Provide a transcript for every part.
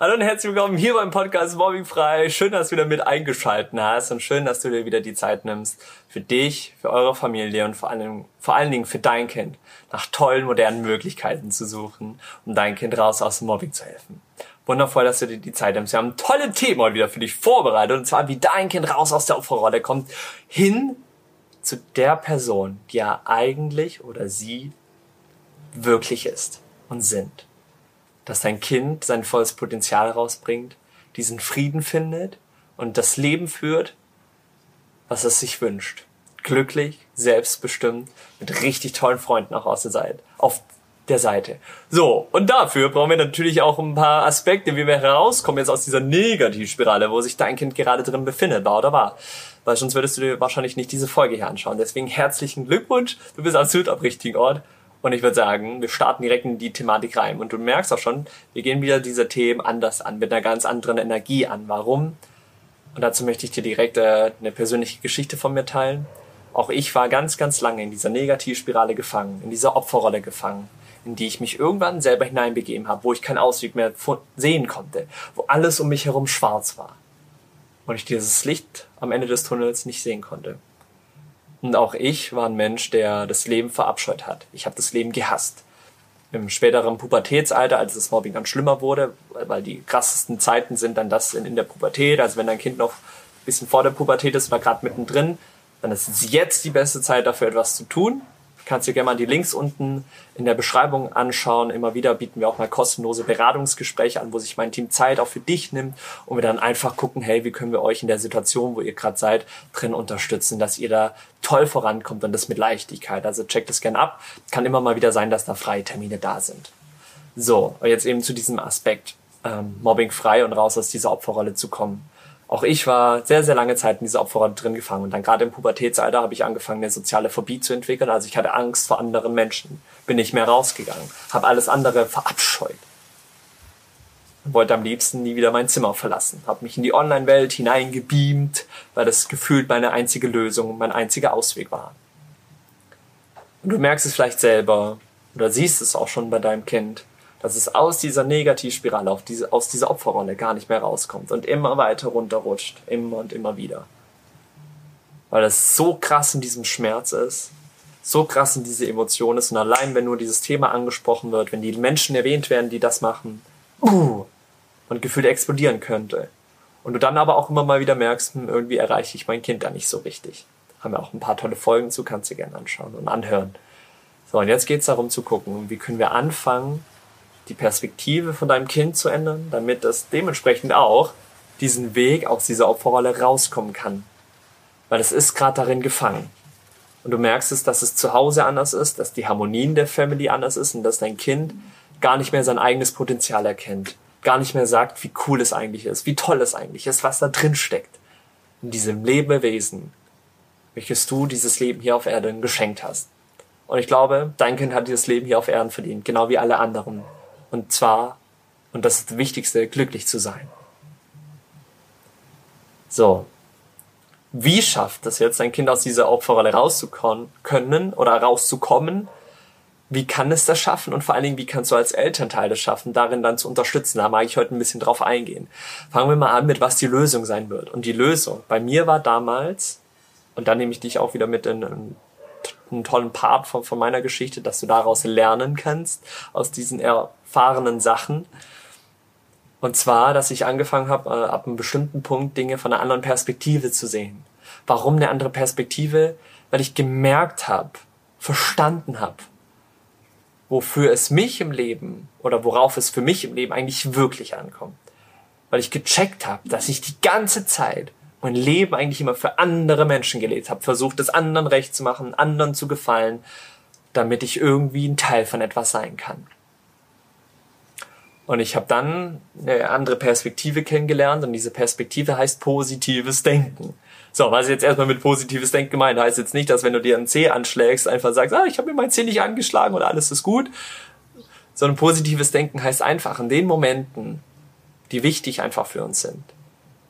Hallo und herzlich willkommen hier beim Podcast Mobbing frei. Schön, dass du wieder mit eingeschalten hast und schön, dass du dir wieder die Zeit nimmst für dich, für eure Familie und vor allem, vor allen Dingen für dein Kind nach tollen, modernen Möglichkeiten zu suchen, um dein Kind raus aus dem Mobbing zu helfen. Wundervoll, dass du dir die Zeit nimmst. Wir haben tolle Themen heute wieder für dich vorbereitet und zwar, wie dein Kind raus aus der Opferrolle kommt, hin zu der Person, die er eigentlich oder sie wirklich ist und sind dass dein Kind sein volles Potenzial rausbringt, diesen Frieden findet und das Leben führt, was es sich wünscht. Glücklich, selbstbestimmt, mit richtig tollen Freunden auch aus der Seite, auf der Seite. So, und dafür brauchen wir natürlich auch ein paar Aspekte, wie wir herauskommen jetzt aus dieser Negativspirale, wo sich dein Kind gerade drin befindet, war oder war. Weil sonst würdest du dir wahrscheinlich nicht diese Folge hier anschauen. Deswegen herzlichen Glückwunsch, du bist absolut am richtigen Ort. Und ich würde sagen, wir starten direkt in die Thematik rein. Und du merkst auch schon, wir gehen wieder diese Themen anders an, mit einer ganz anderen Energie an. Warum? Und dazu möchte ich dir direkt äh, eine persönliche Geschichte von mir teilen. Auch ich war ganz, ganz lange in dieser Negativspirale gefangen, in dieser Opferrolle gefangen, in die ich mich irgendwann selber hineinbegeben habe, wo ich keinen Ausweg mehr sehen konnte, wo alles um mich herum schwarz war. Und ich dieses Licht am Ende des Tunnels nicht sehen konnte. Und auch ich war ein Mensch, der das Leben verabscheut hat. Ich habe das Leben gehasst. Im späteren Pubertätsalter, als das Mobbing dann schlimmer wurde, weil die krassesten Zeiten sind dann das in, der Pubertät, also wenn dein Kind noch ein bisschen vor der Pubertät ist oder gerade mittendrin, dann ist jetzt die beste Zeit dafür, etwas zu tun kannst dir gerne mal die Links unten in der Beschreibung anschauen. Immer wieder bieten wir auch mal kostenlose Beratungsgespräche an, wo sich mein Team Zeit auch für dich nimmt und wir dann einfach gucken, hey, wie können wir euch in der Situation, wo ihr gerade seid, drin unterstützen, dass ihr da toll vorankommt und das mit Leichtigkeit. Also checkt das gerne ab. Kann immer mal wieder sein, dass da freie Termine da sind. So, jetzt eben zu diesem Aspekt, ähm, Mobbing frei und raus aus dieser Opferrolle zu kommen auch ich war sehr, sehr lange Zeit in dieser Opferrolle drin gefangen. Und dann gerade im Pubertätsalter habe ich angefangen, eine soziale Phobie zu entwickeln. Also ich hatte Angst vor anderen Menschen, bin nicht mehr rausgegangen, habe alles andere verabscheut. Und wollte am liebsten nie wieder mein Zimmer verlassen. Habe mich in die Online-Welt hineingebeamt, weil das gefühlt meine einzige Lösung, mein einziger Ausweg war. Und du merkst es vielleicht selber oder siehst es auch schon bei deinem Kind dass es aus dieser Negativspirale, diese, aus dieser Opferrolle gar nicht mehr rauskommt und immer weiter runterrutscht, immer und immer wieder. Weil es so krass in diesem Schmerz ist, so krass in diese Emotion ist und allein wenn nur dieses Thema angesprochen wird, wenn die Menschen erwähnt werden, die das machen, uh, und gefühlt explodieren könnte. Und du dann aber auch immer mal wieder merkst, hm, irgendwie erreiche ich mein Kind da nicht so richtig. Haben wir auch ein paar tolle Folgen zu, kannst du gerne anschauen und anhören. So, und jetzt geht's darum zu gucken, wie können wir anfangen, die Perspektive von deinem Kind zu ändern, damit es dementsprechend auch diesen Weg aus dieser Opferrolle rauskommen kann. Weil es ist gerade darin gefangen. Und du merkst es, dass es zu Hause anders ist, dass die Harmonien der Family anders ist und dass dein Kind gar nicht mehr sein eigenes Potenzial erkennt. Gar nicht mehr sagt, wie cool es eigentlich ist, wie toll es eigentlich ist, was da drin steckt. In diesem Lebewesen, welches du dieses Leben hier auf Erden geschenkt hast. Und ich glaube, dein Kind hat dieses Leben hier auf Erden verdient, genau wie alle anderen. Und zwar, und das ist das Wichtigste, glücklich zu sein. So. Wie schafft es jetzt, ein Kind aus dieser Opferrolle rauszukommen können oder rauszukommen? Wie kann es das schaffen? Und vor allen Dingen, wie kannst du als Elternteil das schaffen, darin dann zu unterstützen? Da mag ich heute ein bisschen drauf eingehen. Fangen wir mal an mit, was die Lösung sein wird. Und die Lösung bei mir war damals, und da nehme ich dich auch wieder mit in, in einen tollen Part von, von meiner Geschichte, dass du daraus lernen kannst, aus diesen erfahrenen Sachen. Und zwar, dass ich angefangen habe, äh, ab einem bestimmten Punkt Dinge von einer anderen Perspektive zu sehen. Warum eine andere Perspektive? Weil ich gemerkt habe, verstanden habe, wofür es mich im Leben oder worauf es für mich im Leben eigentlich wirklich ankommt. Weil ich gecheckt habe, dass ich die ganze Zeit mein Leben eigentlich immer für andere Menschen gelebt habe, versucht es anderen recht zu machen, anderen zu gefallen, damit ich irgendwie ein Teil von etwas sein kann. Und ich habe dann eine andere Perspektive kennengelernt und diese Perspektive heißt positives Denken. So, was jetzt erstmal mit positives Denken gemeint heißt jetzt nicht, dass wenn du dir einen C anschlägst, einfach sagst, ah, ich habe mir mein C nicht angeschlagen und alles ist gut, sondern positives Denken heißt einfach in den Momenten, die wichtig einfach für uns sind,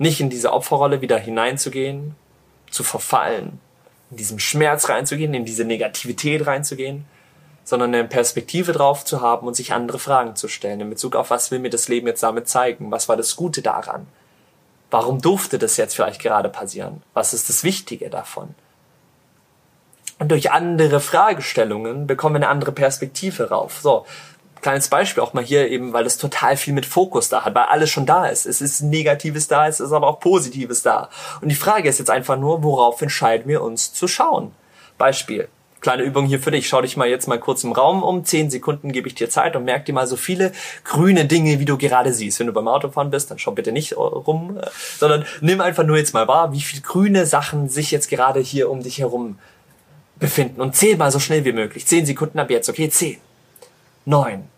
nicht in diese Opferrolle wieder hineinzugehen, zu verfallen, in diesem Schmerz reinzugehen, in diese Negativität reinzugehen, sondern eine Perspektive drauf zu haben und sich andere Fragen zu stellen in Bezug auf, was will mir das Leben jetzt damit zeigen? Was war das Gute daran? Warum durfte das jetzt vielleicht gerade passieren? Was ist das Wichtige davon? Und durch andere Fragestellungen bekommen wir eine andere Perspektive rauf. So, kleines Beispiel auch mal hier eben, weil es total viel mit Fokus da hat, weil alles schon da ist. Es ist Negatives da, es ist aber auch Positives da. Und die Frage ist jetzt einfach nur, worauf entscheiden wir uns zu schauen? Beispiel kleine Übung hier für dich. Schau dich mal jetzt mal kurz im Raum um. Zehn Sekunden gebe ich dir Zeit und merk dir mal so viele grüne Dinge, wie du gerade siehst. Wenn du beim Autofahren bist, dann schau bitte nicht rum, äh, sondern nimm einfach nur jetzt mal wahr, wie viele grüne Sachen sich jetzt gerade hier um dich herum befinden. Und zähl mal so schnell wie möglich. Zehn Sekunden ab jetzt, okay? Zehn, neun,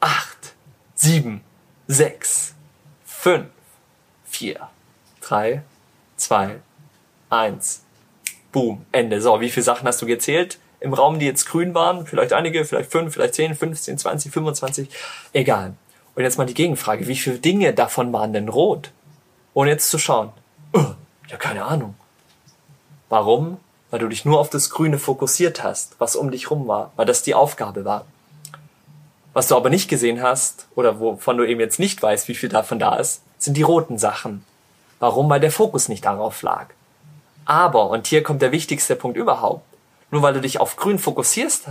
acht, sieben, sechs, fünf, vier, drei, zwei, eins. Boom, Ende. So, wie viele Sachen hast du gezählt im Raum, die jetzt grün waren? Vielleicht einige, vielleicht fünf, vielleicht zehn, 15, 20, 25. Egal. Und jetzt mal die Gegenfrage. Wie viele Dinge davon waren denn rot? Ohne jetzt zu schauen. Oh, ja, keine Ahnung. Warum? Weil du dich nur auf das Grüne fokussiert hast, was um dich rum war, weil das die Aufgabe war. Was du aber nicht gesehen hast, oder wovon du eben jetzt nicht weißt, wie viel davon da ist, sind die roten Sachen. Warum? Weil der Fokus nicht darauf lag. Aber, und hier kommt der wichtigste Punkt überhaupt, nur weil du dich auf Grün fokussiert,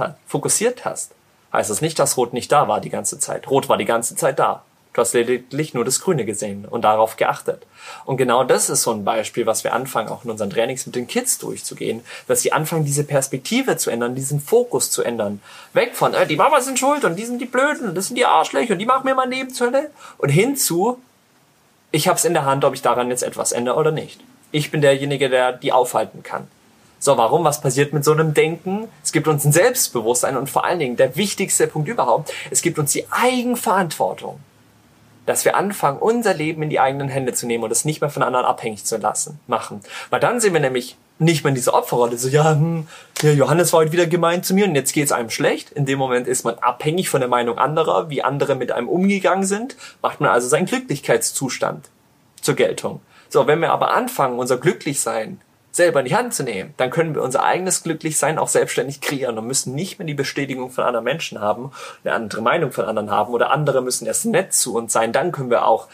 hast, heißt das nicht, dass Rot nicht da war die ganze Zeit. Rot war die ganze Zeit da. Du hast lediglich nur das Grüne gesehen und darauf geachtet. Und genau das ist so ein Beispiel, was wir anfangen, auch in unseren Trainings mit den Kids durchzugehen, dass sie anfangen, diese Perspektive zu ändern, diesen Fokus zu ändern. Weg von, äh, die Mama sind schuld und die sind die Blöden und das sind die Arschlöcher und die machen mir mein Leben zur Hölle. Und hinzu, ich hab's in der Hand, ob ich daran jetzt etwas ändere oder nicht. Ich bin derjenige, der die aufhalten kann. So, warum? Was passiert mit so einem Denken? Es gibt uns ein Selbstbewusstsein und vor allen Dingen der wichtigste Punkt überhaupt, es gibt uns die Eigenverantwortung. Dass wir anfangen, unser Leben in die eigenen Hände zu nehmen und es nicht mehr von anderen abhängig zu lassen, machen. Weil dann sind wir nämlich nicht mehr in dieser Opferrolle, so, ja, hm, ja, Johannes war heute wieder gemein zu mir und jetzt geht's einem schlecht. In dem Moment ist man abhängig von der Meinung anderer, wie andere mit einem umgegangen sind, macht man also seinen Glücklichkeitszustand zur Geltung. So, wenn wir aber anfangen, unser Glücklichsein selber in die Hand zu nehmen, dann können wir unser eigenes Glücklichsein auch selbstständig kreieren und müssen nicht mehr die Bestätigung von anderen Menschen haben, eine andere Meinung von anderen haben oder andere müssen erst nett zu uns sein, dann können wir auch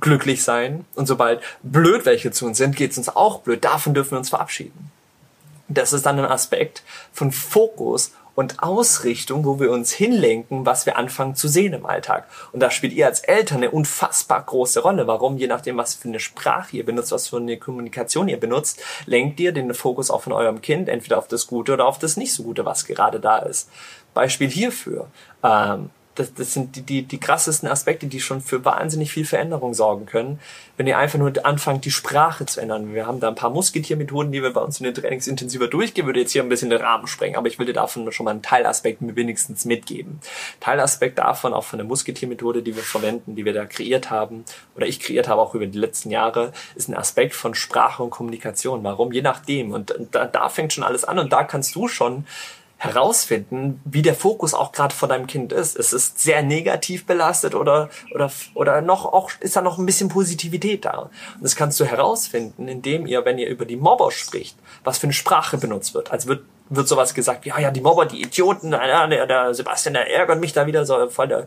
glücklich sein. Und sobald blöd welche zu uns sind, geht's uns auch blöd. Davon dürfen wir uns verabschieden. Das ist dann ein Aspekt von Fokus und Ausrichtung, wo wir uns hinlenken, was wir anfangen zu sehen im Alltag. Und da spielt ihr als Eltern eine unfassbar große Rolle. Warum? Je nachdem, was für eine Sprache ihr benutzt, was für eine Kommunikation ihr benutzt, lenkt ihr den Fokus auch von eurem Kind entweder auf das Gute oder auf das nicht so Gute, was gerade da ist. Beispiel hierfür. Ähm, das, das sind die, die, die krassesten Aspekte, die schon für wahnsinnig viel Veränderung sorgen können, wenn ihr einfach nur anfangt, die Sprache zu ändern. Wir haben da ein paar Musketiermethoden, die wir bei uns in den Trainings intensiver durchgehen, würde jetzt hier ein bisschen den Rahmen sprengen, aber ich dir davon schon mal einen Teilaspekt wenigstens mitgeben. Teilaspekt davon, auch von der Musketiermethode, die wir verwenden, die wir da kreiert haben, oder ich kreiert habe auch über die letzten Jahre, ist ein Aspekt von Sprache und Kommunikation. Warum? Je nachdem. Und da, da fängt schon alles an und da kannst du schon herausfinden, wie der Fokus auch gerade von deinem Kind ist. Es ist sehr negativ belastet oder oder oder noch auch ist da noch ein bisschen Positivität da. Und das kannst du herausfinden, indem ihr, wenn ihr über die Mobber spricht, was für eine Sprache benutzt wird. Also wird wird sowas gesagt, ja ja die Mobber, die Idioten, ja, der, der Sebastian, der ärgert mich da wieder so voll der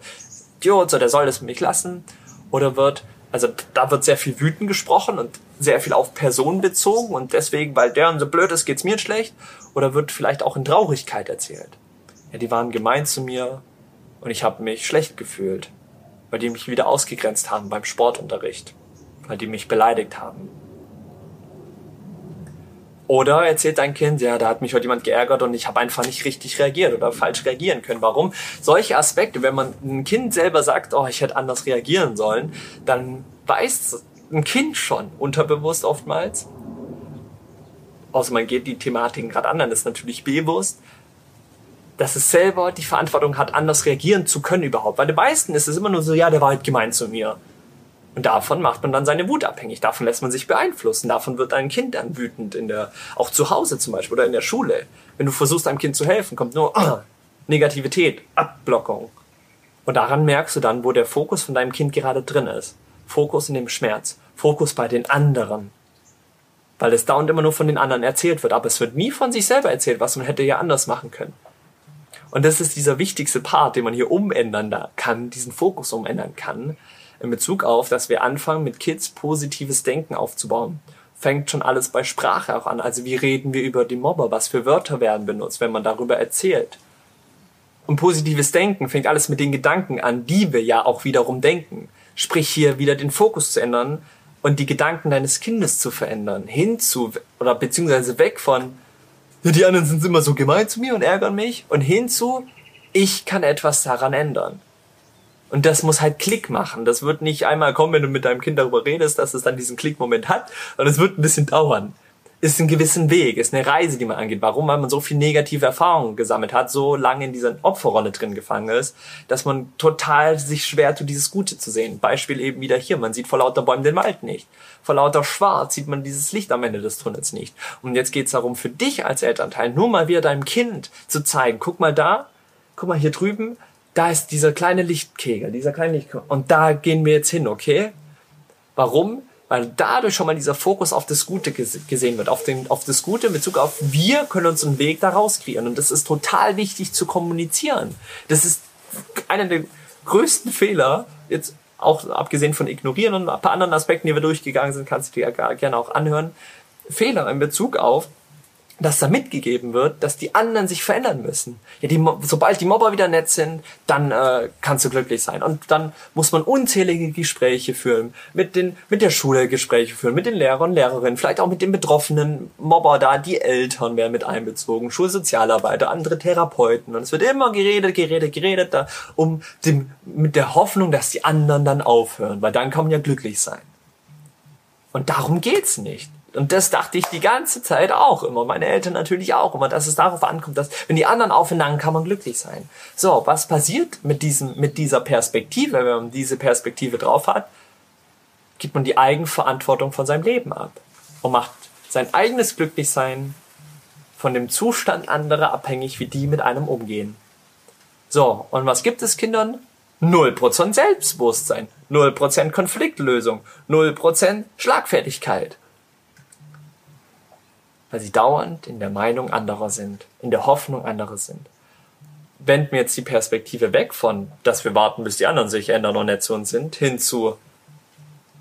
Idiot, so der soll es mich lassen. Oder wird also da wird sehr viel wütend gesprochen und sehr viel auf Personen bezogen und deswegen, weil der so blöd ist, geht's mir schlecht. Oder wird vielleicht auch in Traurigkeit erzählt. Ja, die waren gemein zu mir und ich habe mich schlecht gefühlt, weil die mich wieder ausgegrenzt haben beim Sportunterricht, weil die mich beleidigt haben. Oder erzählt dein Kind, ja, da hat mich heute jemand geärgert und ich habe einfach nicht richtig reagiert oder falsch reagieren können. Warum? Solche Aspekte, wenn man ein Kind selber sagt, oh, ich hätte anders reagieren sollen, dann weiß ein Kind schon unterbewusst oftmals, außer man geht die Thematiken gerade an, dann ist natürlich bewusst, dass es selber die Verantwortung hat, anders reagieren zu können überhaupt. Weil den meisten ist es immer nur so, ja, der war halt gemein zu mir. Und davon macht man dann seine Wut abhängig. Davon lässt man sich beeinflussen. Davon wird ein Kind dann wütend in der, auch zu Hause zum Beispiel oder in der Schule. Wenn du versuchst, einem Kind zu helfen, kommt nur oh, Negativität, Abblockung. Und daran merkst du dann, wo der Fokus von deinem Kind gerade drin ist. Fokus in dem Schmerz. Fokus bei den anderen. Weil es dauernd immer nur von den anderen erzählt wird. Aber es wird nie von sich selber erzählt, was man hätte ja anders machen können. Und das ist dieser wichtigste Part, den man hier umändern kann, diesen Fokus umändern kann, in Bezug auf, dass wir anfangen, mit Kids positives Denken aufzubauen. Fängt schon alles bei Sprache auch an. Also wie reden wir über die Mobber? Was für Wörter werden benutzt, wenn man darüber erzählt? Und positives Denken fängt alles mit den Gedanken an, die wir ja auch wiederum denken. Sprich hier wieder den Fokus zu ändern und die Gedanken deines Kindes zu verändern. Hinzu, oder beziehungsweise weg von, ja, die anderen sind immer so gemein zu mir und ärgern mich und hinzu, ich kann etwas daran ändern. Und das muss halt Klick machen. Das wird nicht einmal kommen, wenn du mit deinem Kind darüber redest, dass es dann diesen Klickmoment hat, sondern es wird ein bisschen dauern. Ist ein gewissen Weg, ist eine Reise, die man angeht. Warum? Weil man so viel negative Erfahrungen gesammelt hat, so lange in dieser Opferrolle drin gefangen ist, dass man total sich schwer tut, dieses Gute zu sehen. Beispiel eben wieder hier. Man sieht vor lauter Bäumen den Wald nicht. Vor lauter Schwarz sieht man dieses Licht am Ende des Tunnels nicht. Und jetzt geht's darum, für dich als Elternteil nur mal wieder deinem Kind zu zeigen, guck mal da, guck mal hier drüben, da ist dieser kleine Lichtkegel, dieser kleine Lichtkegel. Und da gehen wir jetzt hin, okay? Warum? Weil dadurch schon mal dieser Fokus auf das Gute gesehen wird, auf, den, auf das Gute in Bezug auf wir können uns einen Weg da rauskreieren. Und das ist total wichtig zu kommunizieren. Das ist einer der größten Fehler, jetzt auch abgesehen von ignorieren und ein paar anderen Aspekten, die wir durchgegangen sind, kannst du dir ja gerne auch anhören. Fehler in Bezug auf, dass da mitgegeben wird, dass die anderen sich verändern müssen. Ja, die, sobald die Mobber wieder nett sind, dann äh, kannst du glücklich sein. Und dann muss man unzählige Gespräche führen, mit den, mit der Schule Gespräche führen, mit den Lehrern, Lehrerinnen, vielleicht auch mit den betroffenen Mobber da, die Eltern werden mit einbezogen, Schulsozialarbeiter, andere Therapeuten. Und es wird immer geredet, geredet, geredet, da, um dem, mit der Hoffnung, dass die anderen dann aufhören, weil dann kann man ja glücklich sein. Und darum geht's nicht. Und das dachte ich die ganze Zeit auch immer. Meine Eltern natürlich auch immer, dass es darauf ankommt, dass wenn die anderen aufhören, kann man glücklich sein. So, was passiert mit diesem, mit dieser Perspektive, wenn man diese Perspektive drauf hat? Gibt man die Eigenverantwortung von seinem Leben ab und macht sein eigenes Glücklichsein von dem Zustand anderer abhängig, wie die mit einem umgehen. So, und was gibt es Kindern? 0% Selbstbewusstsein, 0% Konfliktlösung, 0% Schlagfertigkeit weil sie dauernd in der Meinung anderer sind, in der Hoffnung anderer sind. Wenden wir jetzt die Perspektive weg von, dass wir warten, bis die anderen sich ändern und nett zu uns sind, hin zu,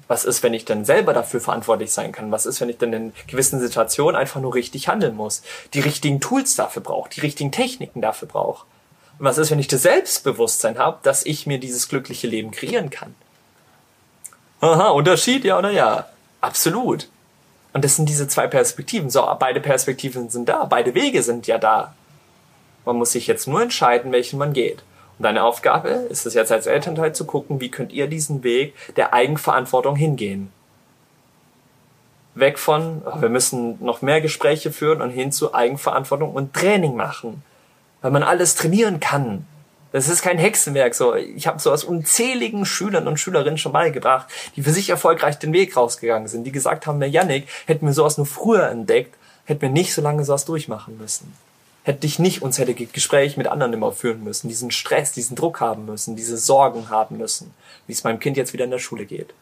was ist, wenn ich dann selber dafür verantwortlich sein kann? Was ist, wenn ich dann in gewissen Situationen einfach nur richtig handeln muss? Die richtigen Tools dafür brauche, die richtigen Techniken dafür brauche. Und was ist, wenn ich das Selbstbewusstsein habe, dass ich mir dieses glückliche Leben kreieren kann? Aha, Unterschied, ja oder ja? Absolut. Und das sind diese zwei Perspektiven. So, beide Perspektiven sind da, beide Wege sind ja da. Man muss sich jetzt nur entscheiden, welchen man geht. Und deine Aufgabe ist es jetzt als Elternteil zu gucken, wie könnt ihr diesen Weg der Eigenverantwortung hingehen. Weg von, oh, wir müssen noch mehr Gespräche führen und hin zu Eigenverantwortung und Training machen. Weil man alles trainieren kann. Das ist kein Hexenwerk. So, ich habe so aus unzähligen Schülern und Schülerinnen schon beigebracht, die für sich erfolgreich den Weg rausgegangen sind, die gesagt haben, der Yannick, hätten wir sowas nur früher entdeckt, hätten wir nicht so lange sowas durchmachen müssen. Hätte ich nicht uns hätte Gespräche mit anderen immer führen müssen, diesen Stress, diesen Druck haben müssen, diese Sorgen haben müssen, wie es meinem Kind jetzt wieder in der Schule geht.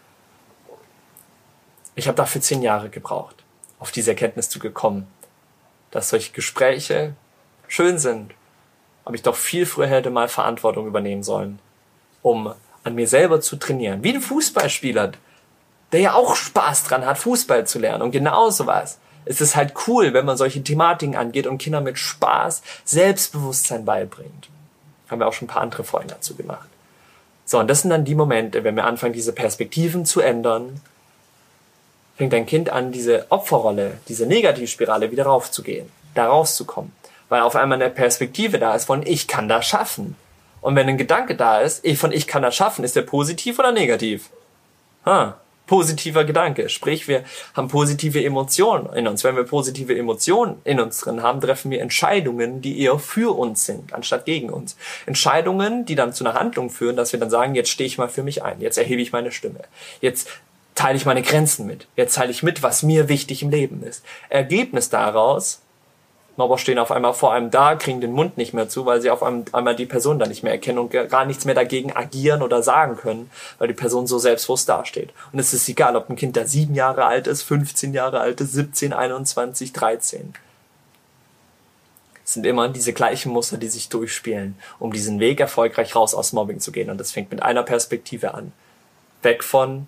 Ich habe dafür zehn Jahre gebraucht, auf diese Erkenntnis zu gekommen, dass solche Gespräche schön sind, ob ich doch viel früher hätte mal Verantwortung übernehmen sollen, um an mir selber zu trainieren. Wie ein Fußballspieler, der ja auch Spaß dran hat, Fußball zu lernen. Und genau sowas. Es ist halt cool, wenn man solche Thematiken angeht und Kinder mit Spaß Selbstbewusstsein beibringt. Haben wir auch schon ein paar andere Folgen dazu gemacht. So, und das sind dann die Momente, wenn wir anfangen, diese Perspektiven zu ändern, fängt dein Kind an, diese Opferrolle, diese Negativspirale wieder raufzugehen, da rauszukommen weil auf einmal eine Perspektive da ist von ich kann das schaffen. Und wenn ein Gedanke da ist, von ich kann das schaffen, ist der positiv oder negativ? Ha, positiver Gedanke. Sprich, wir haben positive Emotionen in uns. Wenn wir positive Emotionen in uns drin haben, treffen wir Entscheidungen, die eher für uns sind, anstatt gegen uns. Entscheidungen, die dann zu einer Handlung führen, dass wir dann sagen, jetzt stehe ich mal für mich ein, jetzt erhebe ich meine Stimme, jetzt teile ich meine Grenzen mit, jetzt teile ich mit, was mir wichtig im Leben ist. Ergebnis daraus Mobber stehen auf einmal vor einem da, kriegen den Mund nicht mehr zu, weil sie auf einmal die Person dann nicht mehr erkennen und gar nichts mehr dagegen agieren oder sagen können, weil die Person so selbstbewusst dasteht. Und es ist egal, ob ein Kind da sieben Jahre alt ist, 15 Jahre alt ist, 17, 21, 13. sind immer diese gleichen Muster, die sich durchspielen, um diesen Weg erfolgreich raus aus Mobbing zu gehen. Und das fängt mit einer Perspektive an. Weg von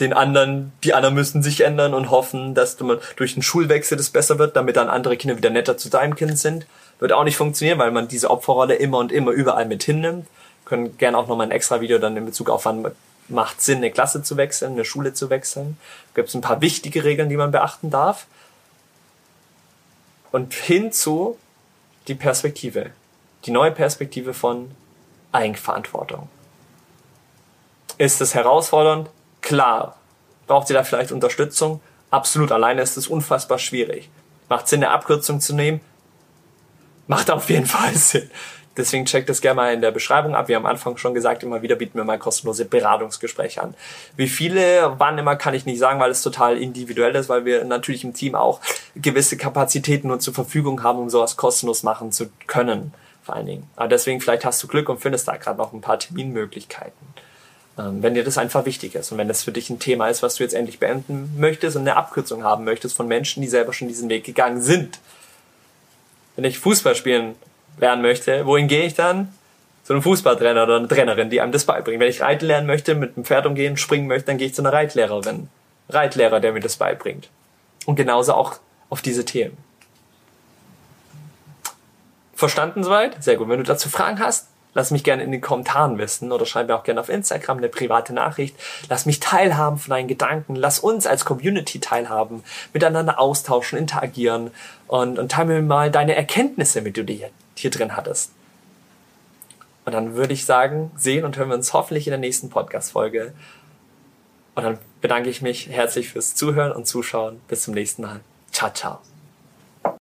den anderen, die anderen müssen sich ändern und hoffen, dass du durch einen Schulwechsel das besser wird, damit dann andere Kinder wieder netter zu deinem Kind sind. Wird auch nicht funktionieren, weil man diese Opferrolle immer und immer überall mit hinnimmt. können gerne auch nochmal ein extra Video dann in Bezug auf wann macht Sinn, eine Klasse zu wechseln, eine Schule zu wechseln. Gibt es ein paar wichtige Regeln, die man beachten darf. Und hinzu die Perspektive. Die neue Perspektive von Eigenverantwortung. Ist es herausfordernd? Klar. Braucht ihr da vielleicht Unterstützung? Absolut. Alleine ist es unfassbar schwierig. Macht Sinn, eine Abkürzung zu nehmen? Macht auf jeden Fall Sinn. Deswegen checkt das gerne mal in der Beschreibung ab. Wir haben am Anfang schon gesagt, immer wieder bieten wir mal kostenlose Beratungsgespräche an. Wie viele, wann immer, kann ich nicht sagen, weil es total individuell ist, weil wir natürlich im Team auch gewisse Kapazitäten nur zur Verfügung haben, um sowas kostenlos machen zu können. Vor allen Dingen. Aber deswegen, vielleicht hast du Glück und findest da gerade noch ein paar Terminmöglichkeiten. Ähm, wenn dir das einfach wichtig ist und wenn das für dich ein Thema ist, was du jetzt endlich beenden möchtest und eine Abkürzung haben möchtest von Menschen, die selber schon diesen Weg gegangen sind. Wenn ich Fußball spielen lernen möchte, wohin gehe ich dann? Zu einem Fußballtrainer oder einer Trainerin, die einem das beibringen. Wenn ich Reiten lernen möchte, mit dem Pferd umgehen, springen möchte, dann gehe ich zu einer Reitlehrerin. Reitlehrer, der mir das beibringt. Und genauso auch auf diese Themen. Verstanden soweit? Sehr gut. Wenn du dazu Fragen hast, lass mich gerne in den Kommentaren wissen oder schreib mir auch gerne auf Instagram eine private Nachricht. Lass mich teilhaben von deinen Gedanken. Lass uns als Community teilhaben, miteinander austauschen, interagieren und, und teile mir mal deine Erkenntnisse, mit du dir hier drin hattest. Und dann würde ich sagen, sehen und hören wir uns hoffentlich in der nächsten Podcast-Folge. Und dann bedanke ich mich herzlich fürs Zuhören und Zuschauen. Bis zum nächsten Mal. Ciao, ciao.